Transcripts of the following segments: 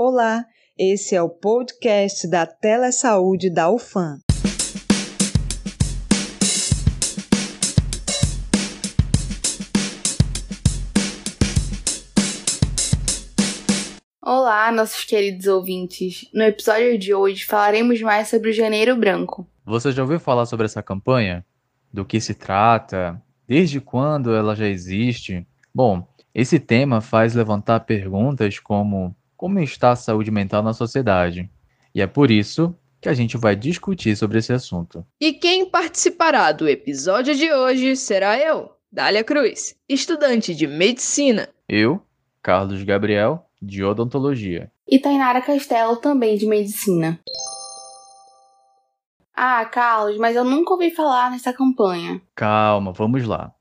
Olá, esse é o podcast da Telesaúde da UFAM. Olá, nossos queridos ouvintes. No episódio de hoje falaremos mais sobre o Janeiro Branco. Você já ouviu falar sobre essa campanha? Do que se trata? Desde quando ela já existe? Bom, esse tema faz levantar perguntas como como está a saúde mental na sociedade. E é por isso que a gente vai discutir sobre esse assunto. E quem participará do episódio de hoje será eu, Dália Cruz, estudante de medicina. Eu, Carlos Gabriel, de odontologia. E Tainara Castelo, também de medicina. Ah, Carlos, mas eu nunca ouvi falar nessa campanha. Calma, vamos lá.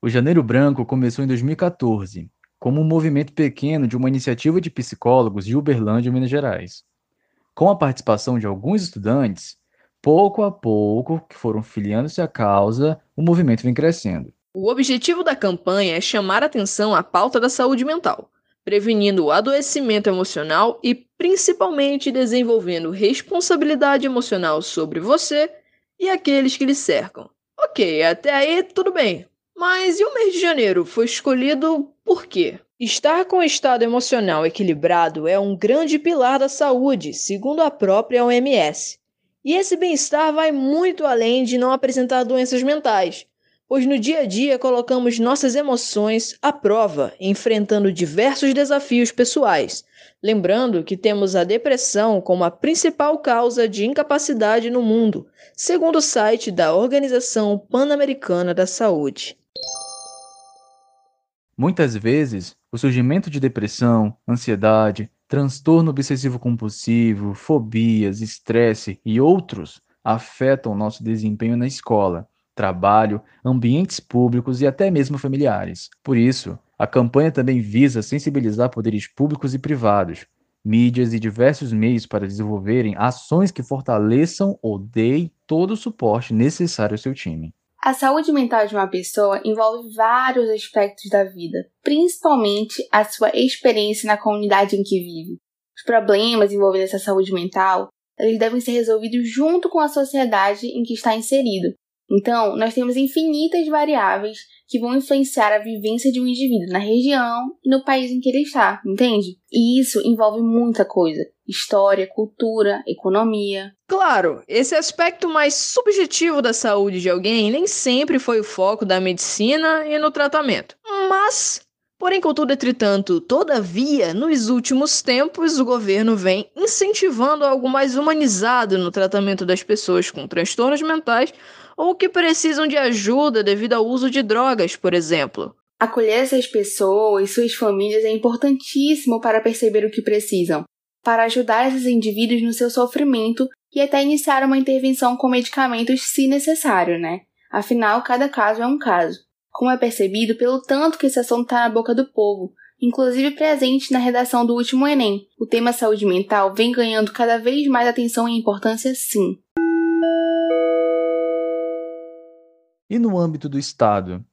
O Janeiro Branco começou em 2014, como um movimento pequeno de uma iniciativa de psicólogos de Uberlândia, Minas Gerais. Com a participação de alguns estudantes, pouco a pouco, que foram filiando-se à causa, o movimento vem crescendo. O objetivo da campanha é chamar atenção à pauta da saúde mental, prevenindo o adoecimento emocional e principalmente desenvolvendo responsabilidade emocional sobre você e aqueles que lhe cercam. Ok, até aí tudo bem. Mas e o mês de janeiro foi escolhido por quê? Estar com o estado emocional equilibrado é um grande pilar da saúde, segundo a própria OMS. E esse bem-estar vai muito além de não apresentar doenças mentais, pois no dia a dia colocamos nossas emoções à prova, enfrentando diversos desafios pessoais. Lembrando que temos a depressão como a principal causa de incapacidade no mundo, segundo o site da Organização Pan-Americana da Saúde. Muitas vezes, o surgimento de depressão, ansiedade, transtorno obsessivo-compulsivo, fobias, estresse e outros afetam nosso desempenho na escola, trabalho, ambientes públicos e até mesmo familiares. Por isso, a campanha também visa sensibilizar poderes públicos e privados, mídias e diversos meios para desenvolverem ações que fortaleçam ou deem todo o suporte necessário ao seu time. A saúde mental de uma pessoa envolve vários aspectos da vida, principalmente a sua experiência na comunidade em que vive. Os problemas envolvendo essa saúde mental, eles devem ser resolvidos junto com a sociedade em que está inserido. Então, nós temos infinitas variáveis que vão influenciar a vivência de um indivíduo na região e no país em que ele está, entende? E isso envolve muita coisa: história, cultura, economia. Claro, esse aspecto mais subjetivo da saúde de alguém nem sempre foi o foco da medicina e no tratamento. Mas Porém, contudo, entretanto, todavia, nos últimos tempos, o governo vem incentivando algo mais humanizado no tratamento das pessoas com transtornos mentais ou que precisam de ajuda devido ao uso de drogas, por exemplo. Acolher essas pessoas e suas famílias é importantíssimo para perceber o que precisam, para ajudar esses indivíduos no seu sofrimento e até iniciar uma intervenção com medicamentos se necessário, né? Afinal, cada caso é um caso como é percebido pelo tanto que esse assunto está na boca do povo, inclusive presente na redação do último Enem. O tema saúde mental vem ganhando cada vez mais atenção e importância, sim. E no âmbito do Estado,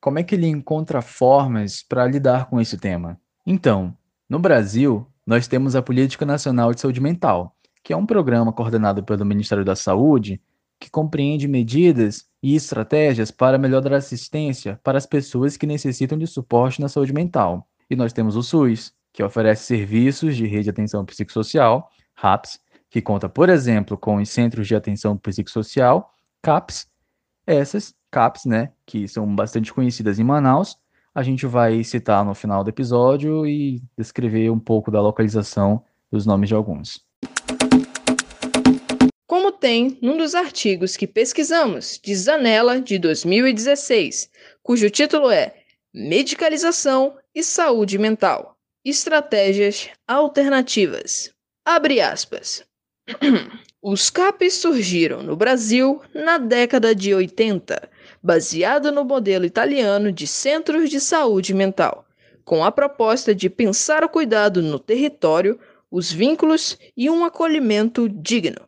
como é que ele encontra formas para lidar com esse tema? Então, no Brasil, nós temos a Política Nacional de Saúde Mental, que é um programa coordenado pelo Ministério da Saúde que compreende medidas e estratégias para melhorar a assistência para as pessoas que necessitam de suporte na saúde mental. E nós temos o SUS, que oferece serviços de rede de atenção psicossocial, RAPS, que conta, por exemplo, com os Centros de Atenção Psicossocial, CAPS. Essas CAPS, né, que são bastante conhecidas em Manaus, a gente vai citar no final do episódio e descrever um pouco da localização dos nomes de alguns como tem num dos artigos que pesquisamos de Zanella de 2016, cujo título é Medicalização e Saúde Mental Estratégias Alternativas. Abre aspas. Os CAPs surgiram no Brasil na década de 80, baseado no modelo italiano de centros de saúde mental, com a proposta de pensar o cuidado no território, os vínculos e um acolhimento digno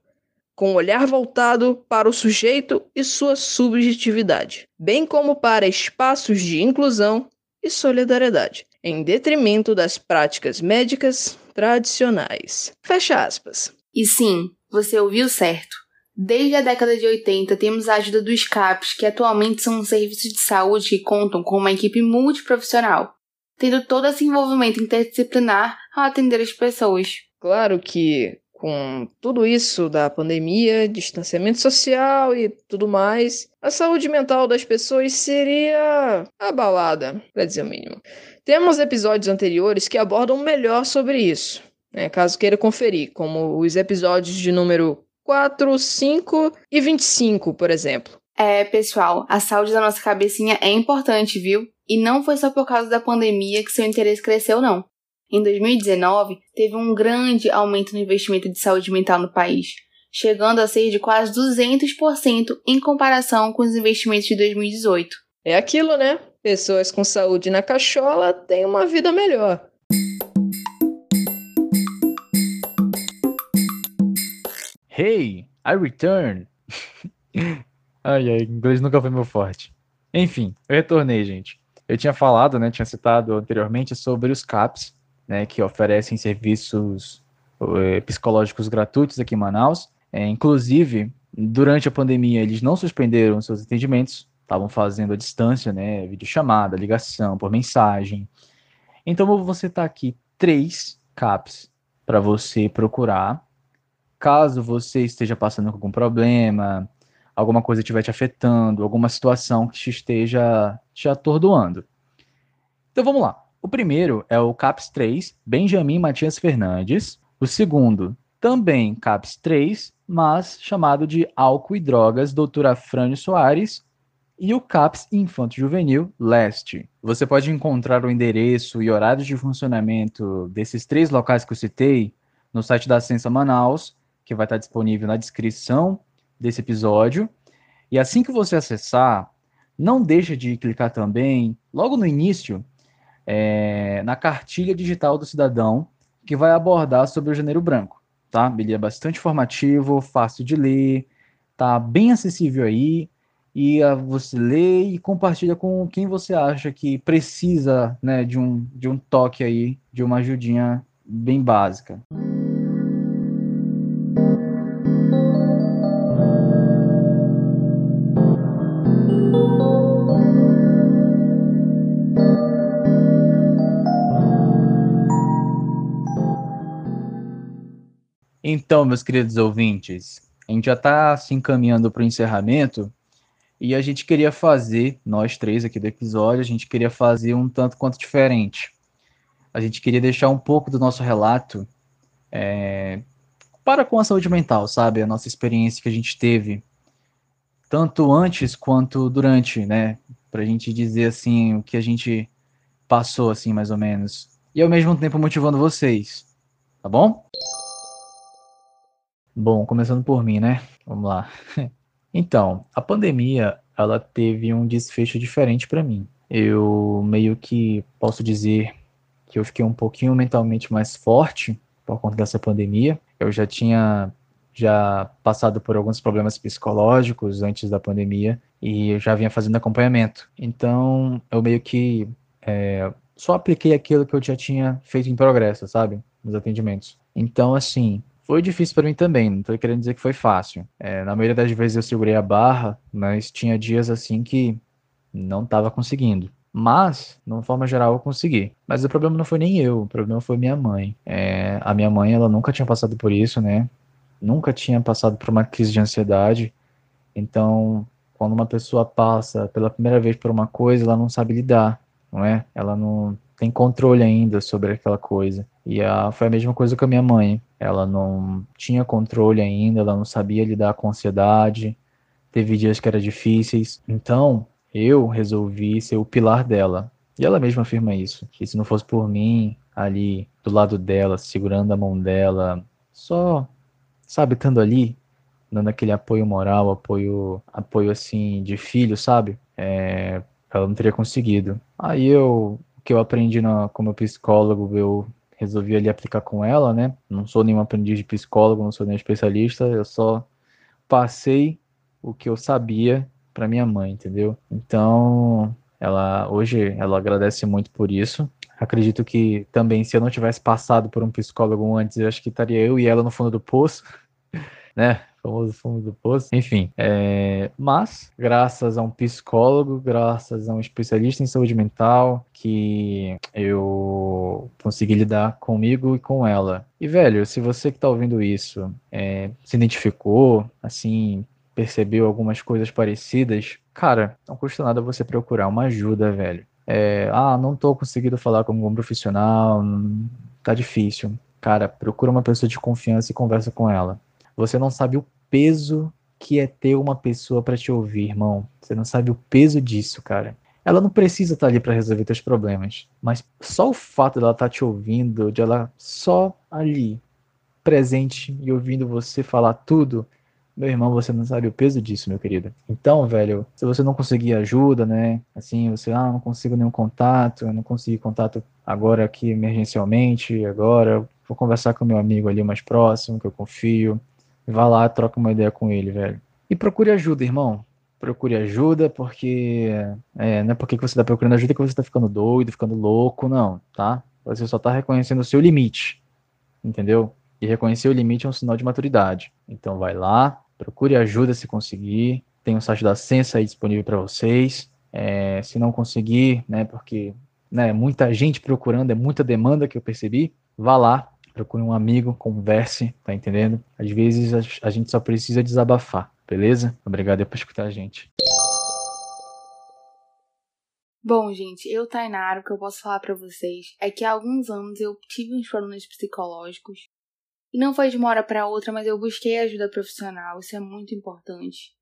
com o olhar voltado para o sujeito e sua subjetividade, bem como para espaços de inclusão e solidariedade, em detrimento das práticas médicas tradicionais. Fecha aspas. E sim, você ouviu certo. Desde a década de 80, temos a ajuda dos CAPs, que atualmente são serviços de saúde que contam com uma equipe multiprofissional, tendo todo esse envolvimento interdisciplinar ao atender as pessoas. Claro que com tudo isso da pandemia, distanciamento social e tudo mais, a saúde mental das pessoas seria abalada, para dizer o mínimo. Temos episódios anteriores que abordam melhor sobre isso, né, caso queira conferir, como os episódios de número 4, 5 e 25, por exemplo. É, pessoal, a saúde da nossa cabecinha é importante, viu? E não foi só por causa da pandemia que seu interesse cresceu, não. Em 2019, teve um grande aumento no investimento de saúde mental no país, chegando a ser de quase 200% em comparação com os investimentos de 2018. É aquilo, né? Pessoas com saúde na cachola têm uma vida melhor. Hey, I return. ai, ai, inglês nunca foi meu forte. Enfim, eu retornei, gente. Eu tinha falado, né, tinha citado anteriormente sobre os CAPs, né, que oferecem serviços eh, psicológicos gratuitos aqui em Manaus. É, inclusive, durante a pandemia, eles não suspenderam seus atendimentos, estavam fazendo à distância, né, videochamada, ligação, por mensagem. Então, eu vou citar aqui três CAPs para você procurar, caso você esteja passando algum problema, alguma coisa estiver te afetando, alguma situação que te esteja te atordoando. Então, vamos lá. O primeiro é o CAPS 3, Benjamin Matias Fernandes. O segundo, também CAPS 3, mas chamado de Álcool e Drogas, Doutora Afrânio Soares. E o CAPS Infanto Juvenil Leste. Você pode encontrar o endereço e horários de funcionamento desses três locais que eu citei no site da Ciência Manaus, que vai estar disponível na descrição desse episódio. E assim que você acessar, não deixe de clicar também, logo no início, é, na cartilha digital do cidadão, que vai abordar sobre o janeiro branco, tá? Ele é bastante informativo, fácil de ler, tá bem acessível aí, e você lê e compartilha com quem você acha que precisa, né, de um, de um toque aí, de uma ajudinha bem básica. Então, meus queridos ouvintes, a gente já está se encaminhando para o encerramento e a gente queria fazer, nós três aqui do episódio, a gente queria fazer um tanto quanto diferente. A gente queria deixar um pouco do nosso relato é, para com a saúde mental, sabe? A nossa experiência que a gente teve, tanto antes quanto durante, né? Para a gente dizer assim o que a gente passou, assim, mais ou menos. E ao mesmo tempo motivando vocês, tá bom? Bom, começando por mim, né? Vamos lá. Então, a pandemia, ela teve um desfecho diferente para mim. Eu meio que posso dizer que eu fiquei um pouquinho mentalmente mais forte por conta dessa pandemia. Eu já tinha já passado por alguns problemas psicológicos antes da pandemia e eu já vinha fazendo acompanhamento. Então, eu meio que é, só apliquei aquilo que eu já tinha feito em progresso, sabe? Nos atendimentos. Então, assim, foi difícil para mim também, não tô querendo dizer que foi fácil. É, na maioria das vezes eu segurei a barra, mas tinha dias assim que não estava conseguindo. Mas, de uma forma geral, eu consegui. Mas o problema não foi nem eu, o problema foi minha mãe. É, a minha mãe, ela nunca tinha passado por isso, né? Nunca tinha passado por uma crise de ansiedade. Então, quando uma pessoa passa pela primeira vez por uma coisa, ela não sabe lidar, não é? Ela não tem controle ainda sobre aquela coisa. E a, foi a mesma coisa com a minha mãe. Ela não tinha controle ainda, ela não sabia lidar com ansiedade, teve dias que eram difíceis. Então, eu resolvi ser o pilar dela. E ela mesma afirma isso, que se não fosse por mim ali do lado dela, segurando a mão dela, só, sabe, estando ali, dando aquele apoio moral, apoio, apoio assim de filho, sabe? É, ela não teria conseguido. Aí eu, o que eu aprendi na, como psicólogo, eu resolvi ali aplicar com ela, né? Não sou nenhum aprendiz de psicólogo, não sou nenhum especialista, eu só passei o que eu sabia para minha mãe, entendeu? Então, ela hoje ela agradece muito por isso. acredito que também, se eu não tivesse passado por um psicólogo antes, eu acho que estaria eu e ela no fundo do poço, né? Famoso fundo do poço. Enfim, é... mas graças a um psicólogo, graças a um especialista em saúde mental, que eu consegui lidar comigo e com ela. E velho, se você que tá ouvindo isso é... se identificou, assim, percebeu algumas coisas parecidas, cara, não custa nada você procurar uma ajuda, velho. É, ah, não tô conseguindo falar com algum profissional, tá difícil. Cara, procura uma pessoa de confiança e conversa com ela. Você não sabe o peso que é ter uma pessoa para te ouvir, irmão. Você não sabe o peso disso, cara. Ela não precisa estar tá ali para resolver teus problemas, mas só o fato dela estar tá te ouvindo, de ela só ali presente e ouvindo você falar tudo, meu irmão, você não sabe o peso disso, meu querido. Então, velho, se você não conseguir ajuda, né? Assim, você, ah, não consigo nenhum contato, eu não consegui contato agora aqui emergencialmente, agora vou conversar com meu amigo ali mais próximo, que eu confio. Vá lá, troca uma ideia com ele, velho. E procure ajuda, irmão. Procure ajuda, porque é, não é porque você está procurando ajuda que você está ficando doido, ficando louco, não, tá? Você só está reconhecendo o seu limite, entendeu? E reconhecer o limite é um sinal de maturidade. Então vai lá, Procure ajuda se conseguir. Tem o site da Sensa aí disponível para vocês. É, se não conseguir, né, porque né, muita gente procurando, é muita demanda que eu percebi, vá lá, procure um amigo, converse, tá entendendo? Às vezes a, gente só precisa desabafar, beleza? Obrigado por escutar a gente. Bom, gente, eu, Tainara, o que eu posso falar para vocês é que há alguns anos eu tive uns problemas psicológicos e não foi de uma hora para outra, mas eu busquei ajuda profissional, isso é muito importante.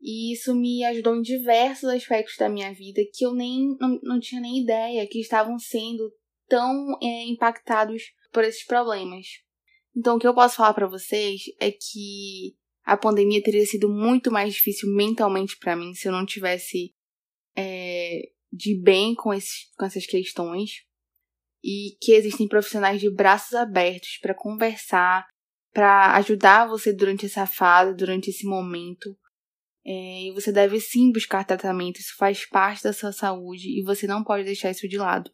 E isso me ajudou em diversos aspectos da minha vida que eu nem não, não tinha nem ideia que estavam sendo tão é, impactados por esses problemas. Então, o que eu posso falar para vocês é que a pandemia teria sido muito mais difícil mentalmente para mim se eu não tivesse é, de bem com, esses, com essas questões e que existem profissionais de braços abertos para conversar, para ajudar você durante essa fase, durante esse momento. É, e você deve sim buscar tratamento, isso faz parte da sua saúde e você não pode deixar isso de lado.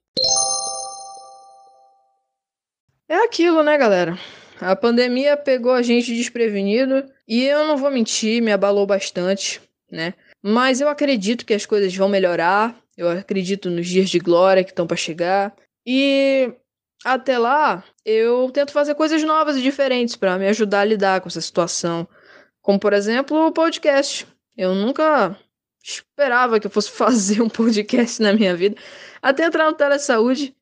É aquilo, né, galera? A pandemia pegou a gente desprevenido e eu não vou mentir, me abalou bastante, né? Mas eu acredito que as coisas vão melhorar. Eu acredito nos dias de glória que estão para chegar. E até lá, eu tento fazer coisas novas e diferentes para me ajudar a lidar com essa situação. Como, por exemplo, o podcast. Eu nunca esperava que eu fosse fazer um podcast na minha vida, até entrar no Telesaúde,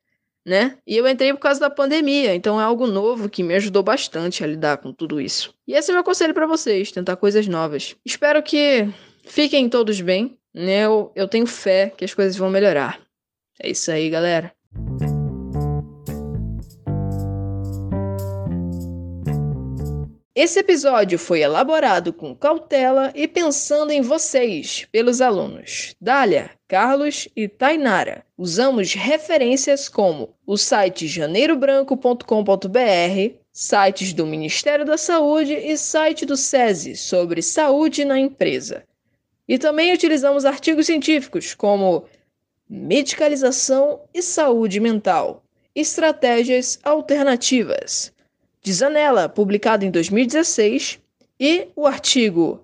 né? E eu entrei por causa da pandemia, então é algo novo que me ajudou bastante a lidar com tudo isso. E esse é meu conselho para vocês, tentar coisas novas. Espero que fiquem todos bem, né? Eu, eu tenho fé que as coisas vão melhorar. É isso aí, galera. Esse episódio foi elaborado com cautela e pensando em vocês, pelos alunos Dália, Carlos e Tainara. Usamos referências como o site janeirobranco.com.br, sites do Ministério da Saúde e site do SESI sobre saúde na empresa. E também utilizamos artigos científicos como medicalização e saúde mental, estratégias alternativas de Zanella, publicado em 2016, e o artigo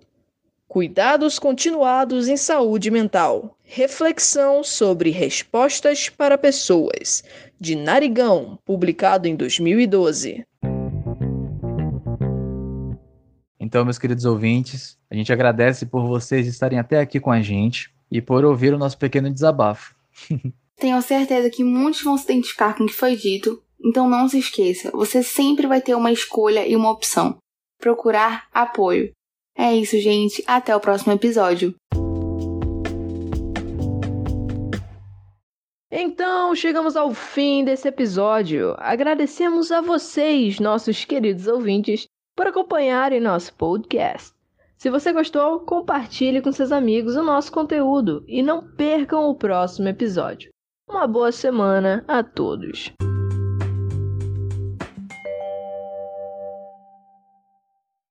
Cuidados Continuados em Saúde Mental Reflexão sobre Respostas para Pessoas, de Narigão, publicado em 2012. Então, meus queridos ouvintes, a gente agradece por vocês estarem até aqui com a gente e por ouvir o nosso pequeno desabafo. Tenho certeza que muitos vão se identificar com o que foi dito então não se esqueça, você sempre vai ter uma escolha e uma opção. Procurar apoio. É isso, gente. Até o próximo episódio. Então, chegamos ao fim desse episódio. Agradecemos a vocês, nossos queridos ouvintes, por acompanharem nosso podcast. Se você gostou, compartilhe com seus amigos o nosso conteúdo e não percam o próximo episódio. Uma boa semana a todos.